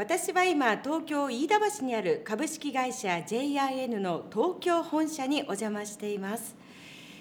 私は今東京飯田橋にある株式会社 JIN の東京本社にお邪魔しています。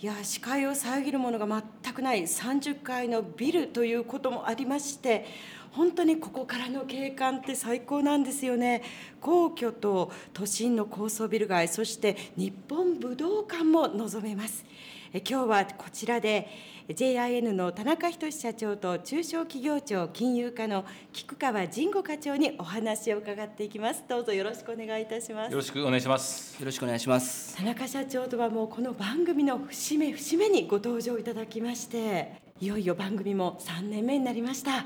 いや視界を遮るものが全くない30階のビルということもありまして本当にここからの景観って最高なんですよね。皇居と都心の高層ビル街そして日本武道館も望めます。え今日はこちらで JIN の田中仁社長と中小企業庁金融課の菊川神吾課長にお話を伺っていきます。どうぞよろしくお願いいたします。よろしくお願いします。よろしくお願いします。田中社長とはもうこの番組の節目節目にご登場いただきましていよいよ番組も3年目になりました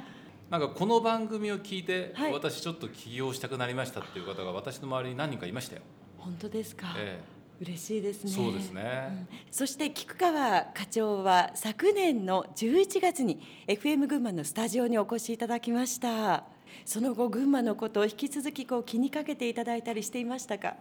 なんかこの番組を聞いて、はい。私ちょっと起業したくなりましたっていう方が私の周りに何人かいましたよ、本当ですか、え嬉しいですね。そうですね。うん。そして菊川課長は昨年の11月に FM 群馬のスタジオにお越しいただきました。その後群馬のことを引き続きこう気にかけていただいたりしていましたか？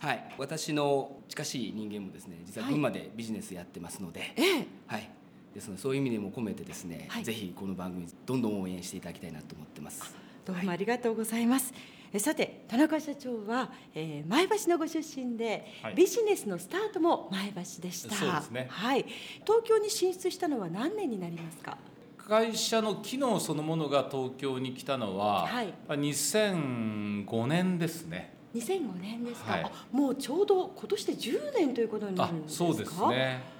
はい。私の近しい人間もですね実は群馬でビジネスやってますので。ええ。はいですのでそういう意味でも込めてですね、はい。ぜひこの番組どんどん応援していただきたいなと思ってます。どうもありがとうございます、えさて田中社長は、えー前橋のご出身で、はい。ビジネスのスタートも前橋でした。そうですね。はい。東京に進出したのは何年になりますか？会社の機能そのものが東京に来たのは、はい。まあ2005年ですね。2005年ですか、はい。あもうちょうど今年で10年ということになあるんですか？そうですね。そうですか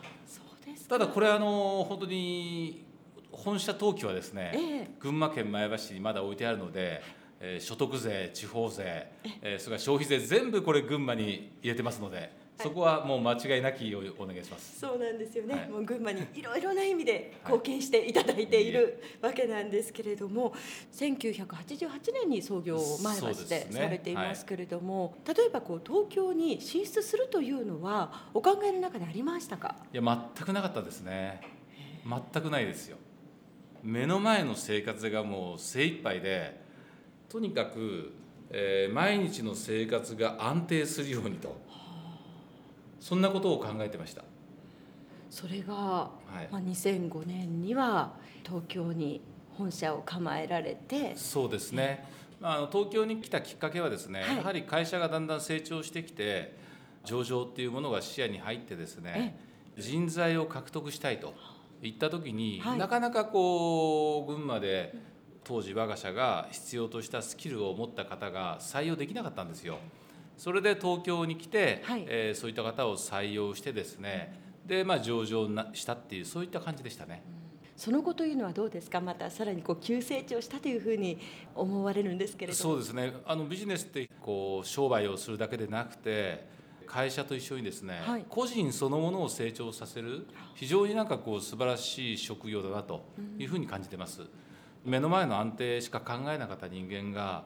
ただこれあの本当に本社登記はですね、ええ。群馬県前橋市にまだ置いてあるので、えー所得税地方税、えーそれから消費税全部これ群馬に入れてますのでそこはもう間違いなきをお願いします。そうなんですよね、はい。もう群馬にいろいろな意味で貢献していただいているわけなんですけれども、1988年に創業を前橋でされていますけれども、例えばこう東京に進出するというのはお考えの中でありましたか？いや全くなかったですね。全くないですよ。目の前の生活がもう精一杯でとにかく、えー毎日の生活が安定するようにとそんなことを考えてました。それが、はい。まあ、2005年には東京に本社を構えられて。そうですね、まあ、あの東京に来たきっかけはですね、はい。やはり会社がだんだん成長してきて上場っていうものが視野に入ってですね人材を獲得したいといった時に、はい。なかなかこう群馬で当時我が社が必要としたスキルを持った方が採用できなかったんですよ。それで東京に来て、はい。えーそういった方を採用してですねで、まあ、上場なしたっていうそういった感じでしたね。その後というのはどうですか？またさらにこう急成長したというふうに思われるんですけれども。そうですね。あのビジネスってこう商売をするだけでなくて会社と一緒にですね、はい。個人そのものを成長させる非常になんかこう素晴らしい職業だなというふうに感じてます、目の前の安定しか考えなかった人間が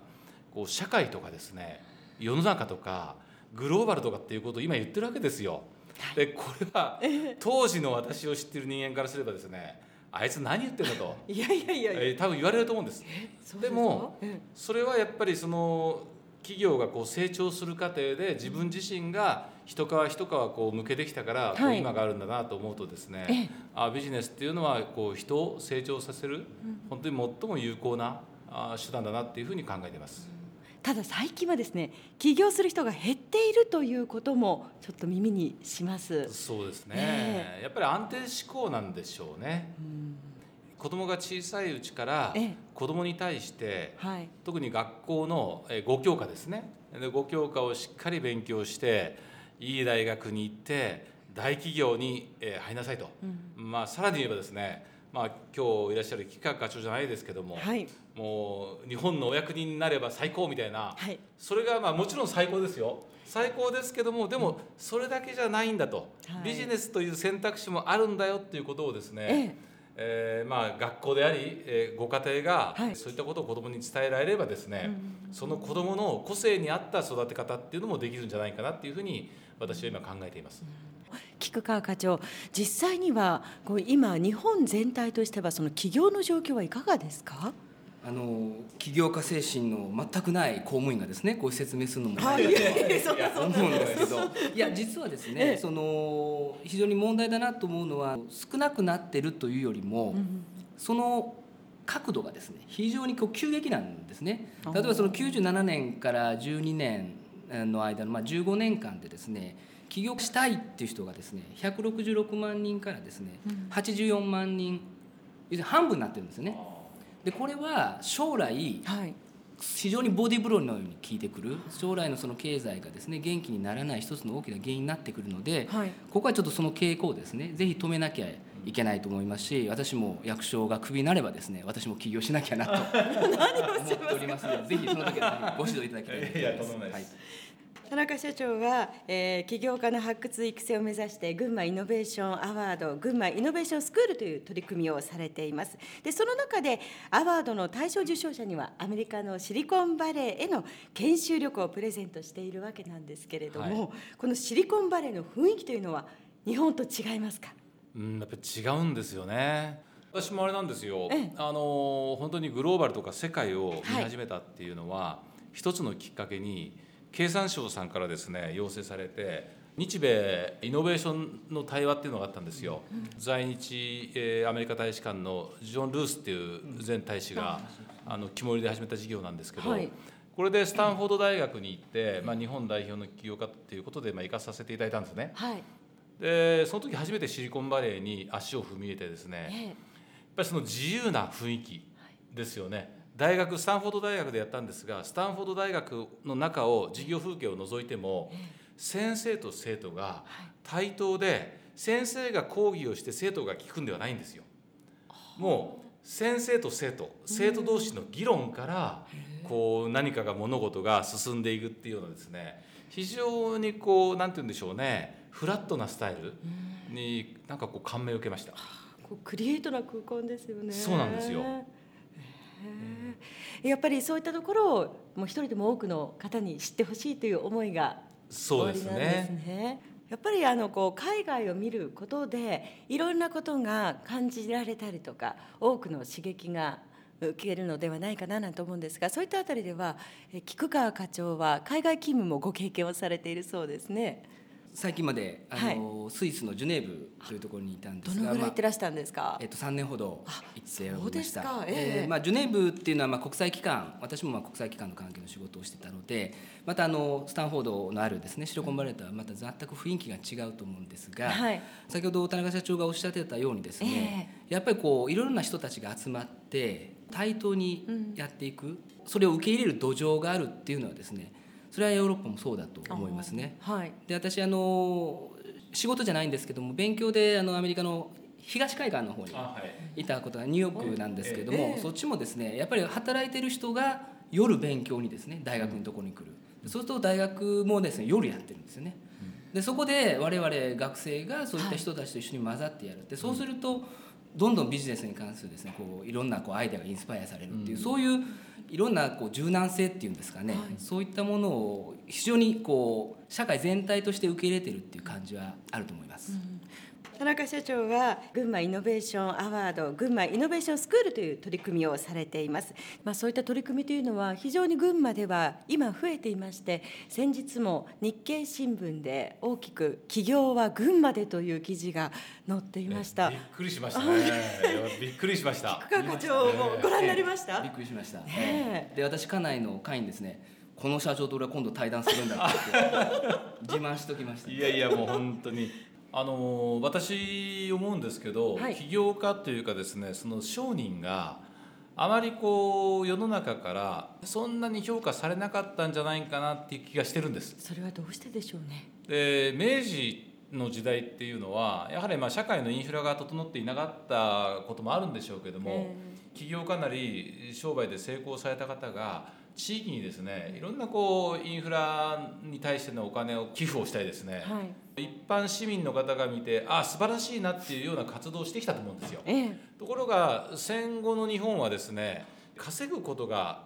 こう社会とかですね世の中とかグローバルとかっていうことを今言ってるわけですよ。でこれは当時の私を知ってる人間からすればですねあいつ何言ってんだと、いやいやいやえー多分言われると思うんです。そうでもすかえそれはやっぱりその企業がこう成長する過程で自分自身が一皮一皮こう向けてきたからはい。今があるんだなと思うとですええ。ね、あビジネスっていうのはこう人を成長させる本当に最も有効なあ手段だなっていうふうに考えています。ただ最近はですね起業する人が減っているということもちょっと耳にします。そうですね、え。やっぱり安定志向なんでしょうね。子供が小さいうちからええ。子供に対してはい。特に学校のえー5教科ですね。で5教科をしっかり勉強していい大学に行って大企業にえー入りなさいと、まあ、さらに言えばですね、まあ、今日いらっしゃる企画課長じゃないですけども、はい。もう日本のお役人になれば最高みたいな、はい。それがまあもちろん最高ですよ。最高ですけどもでもそれだけじゃないんだと、はい。ビジネスという選択肢もあるんだよっていうことをですね、えーまあ、学校であり、えーご家庭がはい。そういったことを子どもに伝えられればですね、その子どもの個性に合った育て方っていうのもできるんじゃないかなっていうふうに私は今考えています。菊川課長、実際にはこう今日本全体としてはその起業の状況はいかがですか？あの起業家精神の全くない公務員がですねこう説明するのもはい。ないかと思うんですけど。いや実はですね、ええ。その非常に問題だなと思うのは少なくなってるというよりも、その角度がですね非常にこう急激なんですね。例えばその97年から12年の間のまあ15年間でですね起業したいっていう人がですね166万人からですね84万人要するに半分になってるんですよね。でこれは将来はい。非常にボディーブローのように効いてくる。将来のその経済がですね元気にならない一つの大きな原因になってくるので、はい。ここはちょっとその傾向をですねぜひ止めなきゃいけないと思いますし私も役所がクビになればですね私も起業しなきゃなと 思っておりますのでぜひその時はご指導いただきたいと思います。田中社長は、えー起業家の発掘育成を目指して群馬イノベーションアワード群馬イノベーションスクールという取り組みをされています。でその中でアワードの対象受賞者にはアメリカのシリコンバレーへの研修旅行をプレゼントしているわけなんですけれども、はこのシリコンバレーの雰囲気というのは日本と違いますか？うん、やっぱり違うんですよね。私もあれなんですよ。ええ。あの本当にグローバルとか世界を見始めたっていうのは、一つのきっかけに経産省さんからですね要請されて。日米イノベーションの対話っていうのがあったんですよ、在日、えーアメリカ大使館のジョン・ルースっていう前大使が、あの肝煎りで始めた事業なんですけど、はいこれでスタンフォード大学に行って、まあ、日本代表の起業家っていうことで、まあ、行かさせていただいたんですね。はい、でその時初めてシリコンバレーに足を踏み入れてですね、えやっぱりその自由な雰囲気ですよね。大学スタンフォード大学でやったんですがスタンフォード大学の中を授業風景を除いても先生と生徒が対等で先生が講義をして生徒が聞くんではないんですよ。もう先生と生徒生徒同士の議論からこう何かが物事が進んでいくっていうようなですね非常にこうなんて言うんでしょうねフラットなスタイルになんかこう感銘を受けました。こうクリエイトな空間ですよね。そうなんですよやっぱりそういったところをもう一人でも多くの方に知ってほしいという思いがそうですね。ね。やっぱりあのこう海外を見ることでいろんなことが感じられたりとか多くの刺激が受けるのではないかななんて思うんですがそういったあたりではえ菊川課長は海外勤務もご経験をされているそうですね。最近まであの、スイスのジュネーブというところにいたんでどのすがまあぐらい行ってらしたんですか？えっと、3年ほど行っておりました。そうですか。ええ。まあ、ジュネーブっていうのはまあ国際機関私もまあ国際機関の関係の仕事をしてたのでまたあのスタンフォードのあるですねシリコンバレーとはまた全く雰囲気が違うと思うんですが、はい。先ほど田中社長がおっしゃってたようにですね、やっぱりこういろいろな人たちが集まって対等にやっていく、それを受け入れる土壌があるっていうのはですねそれはヨーロッパもそうだと思いますね。はい。で私あの仕事じゃないんですけども勉強であのアメリカの東海岸の方にい。いたことがニューヨークなんですけども、ええ。そっちもですねやっぱり働いてる人が夜勉強にですね大学のところに来る、そうすると大学もですね夜やってるんですよね。でそこで我々学生がそういった人たちと一緒に混ざってやる。でそうするとどんどんビジネスに関するですねこういろんなこうアイデアがインスパイアされるっていう、そういういろんなこう柔軟性っていうんですかね、そういったものを非常にこう社会全体として受け入れてるっていう感じはあると思います。田中社長は群馬イノベーションアワード群馬イノベーションスクールという取り組みをされています、まあ、そういった取り組みというのは非常に群馬では今増えていまして先日も日経新聞で大きく「起業は群馬で」という記事が載っていましたびっくりしましたね。びっくりしました。福川課長もご覧になりました、びっくりしました。ねえで私家内の会員ですね。この社長と俺は今度対談するんだって言って自慢しときました。いやいやもう本当に。あの私思うんですけど、はい。起業家というかですねその商人があまりこう世の中からそんなに評価されなかったんじゃないかなっていう気がしてるんです。それはどうしてでしょうね。で明治の時代っていうのはやはりまあ社会のインフラが整っていなかったこともあるんでしょうけども、え。起業家なり商売で成功された方が地域にですねいろんなこうインフラに対してのお金を寄付をしたりですね、はい。一般市民の方が見てあ素晴らしいなっていうような活動をしてきたと思うんですよ。ええ。ところが戦後の日本はですね稼ぐことが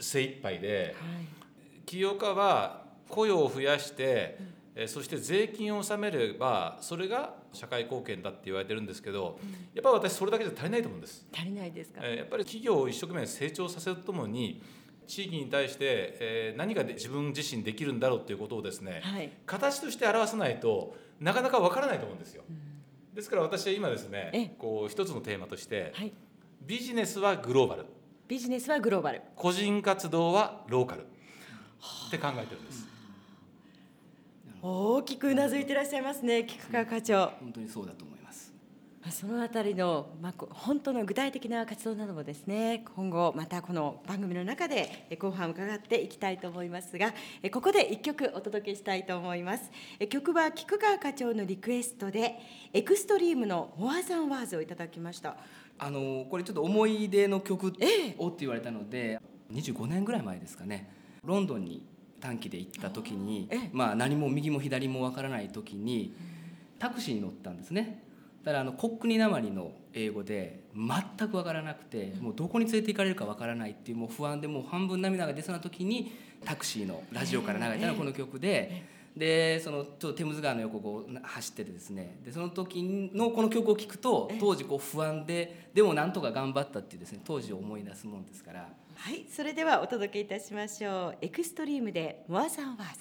精一杯ではい。起業家は雇用を増やして、えーそして税金を納めればそれが社会貢献だって言われてるんですけどやっぱり私それだけじゃ足りないと思うんです。足りないですか、えーやっぱり企業を一生懸命成長させるとともに地域に対して、えー何がで自分自身できるんだろうっていうことをですねはい。形として表さないとなかなかわからないと思うんですよ。ですから私は今ですええ。ねこう一つのテーマとしてはい。ビジネスはグローバル。ビジネスはグローバル。個人活動はローカル。って考えてるんです。大きくうなずいていらっしゃいますね菊川課長。本当にそうだと思いますそのあたりの、まあ、こ本当の具体的な活動などもですね今後またこの番組の中でえ後半伺っていきたいと思いますがえここで一曲お届けしたいと思います。え曲は菊川課長のリクエストでエクストリームの「モアザンワーズ」をいただきました。あのこれちょっと思い出の曲をって言われたので、25年ぐらい前ですかね。ロンドンに短期で行った時にええ、まあ、何も右も左もわからない時にタクシーに乗ったんですねただあのコックニなまりの英語で全くわからなくてもうどこに連れて行かれるかわからないっていうもう不安でもう半分涙が出そうな時にタクシーのラジオから流れたのがこの曲で。でそのちょっとテムズ川の横を走っててですねでその時のこの曲を聴くと当時こう不安ででもなんとか頑張ったっていうですね当時を思い出すもんですから。はいそれではお届けいたしましょう。エクストリームで「モアザンワーズ」